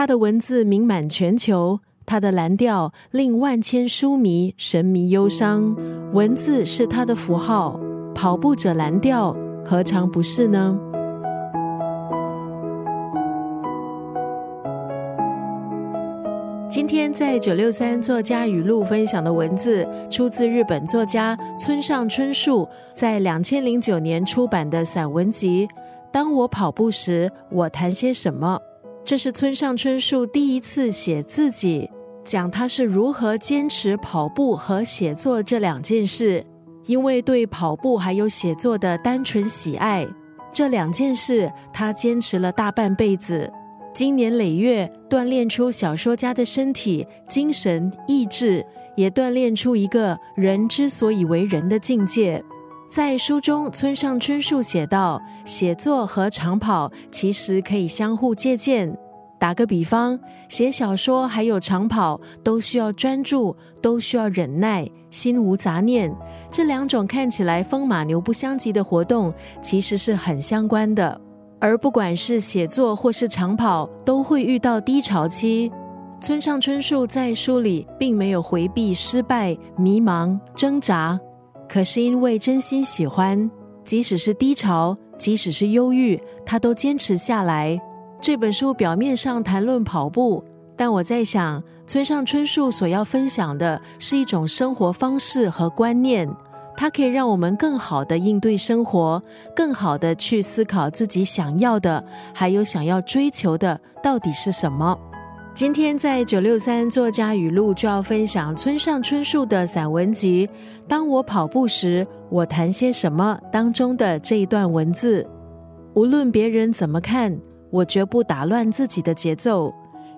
他的文字名满全球，他的蓝调令万千书迷神迷忧伤。文字是他的符号，跑步者蓝调何尝不是呢？今天在九六三作家语录分享的文字，出自日本作家村上春树在两千零九年出版的散文集《当我跑步时，我谈些什么》。这是村上春树第一次写自己，讲他是如何坚持跑步和写作这两件事。因为对跑步还有写作的单纯喜爱，这两件事他坚持了大半辈子。经年累月锻炼出小说家的身体、精神、意志，也锻炼出一个人之所以为人的境界。在书中，村上春树写道：“写作和长跑其实可以相互借鉴。打个比方，写小说还有长跑都需要专注，都需要忍耐，心无杂念。这两种看起来风马牛不相及的活动，其实是很相关的。”而不管是写作或是长跑，都会遇到低潮期。村上春树在书里并没有回避失败、迷茫、挣扎，可是因为真心喜欢，即使是低潮，即使是忧郁，他都坚持下来。这本书表面上谈论跑步，但我在想，村上春树所要分享的是一种生活方式和观念。它可以让我们更好的应对生活，更好的去思考自己想要的，还有想要追求的到底是什么。今天在九六三作家语录就要分享村上春树的散文集《当我跑步时，我谈些什么》当中的这一段文字。无论别人怎么看，我绝不打乱自己的节奏。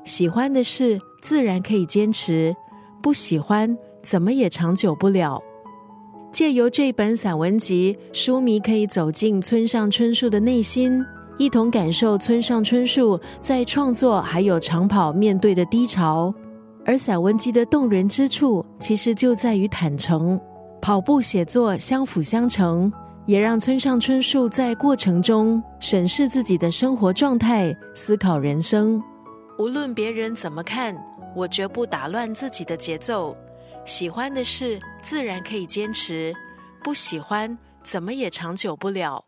喜欢的事自然可以坚持，不喜欢怎么也长久不了。借由这本散文集，书迷可以走进村上春树的内心，一同感受村上春树在创作还有长跑面对的低潮。而散文集的动人之处，其实就在于坦诚，跑步写作相辅相成，也让村上春树在过程中审视自己的生活状态，思考人生。无论别人怎么看，我绝不打乱自己的节奏。喜欢的事自然可以坚持，不喜欢怎么也长久不了。